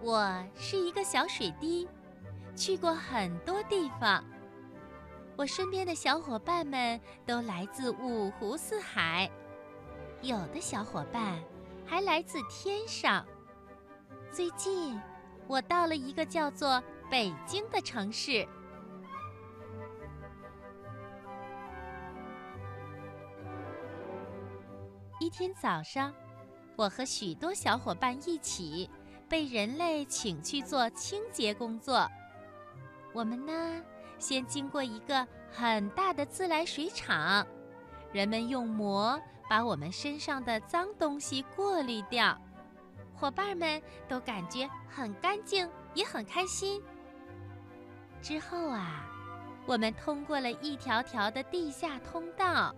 我是一个小水滴，去过很多地方。我身边的小伙伴们都来自五湖四海，有的小伙伴还来自天上。最近，我到了一个叫做北京的城市。一天早上，我和许多小伙伴一起被人类请去做清洁工作。我们呢，先经过一个很大的自来水厂，人们用膜把我们身上的脏东西过滤掉。伙伴们都感觉很干净，也很开心。之后啊，我们通过了一条条的地下通道。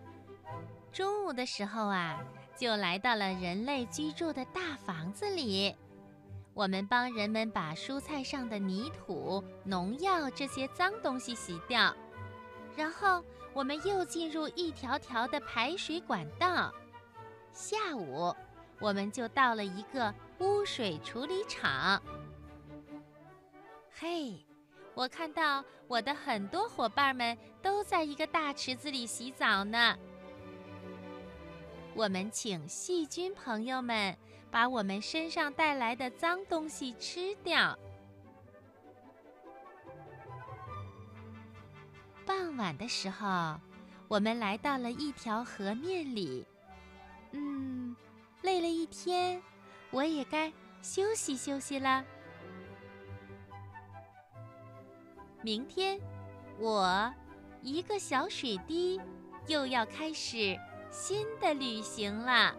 中午的时候啊，就来到了人类居住的大房子里。我们帮人们把蔬菜上的泥土、农药这些脏东西洗掉，然后我们又进入一条条的排水管道。下午，我们就到了一个污水处理厂。嘿，我看到我的很多伙伴们都在一个大池子里洗澡呢。我们请细菌朋友们把我们身上带来的脏东西吃掉。傍晚的时候，我们来到了一条河面里。嗯，累了一天，我也该休息休息了。明天，我一个小水滴又要开始。新的旅行了。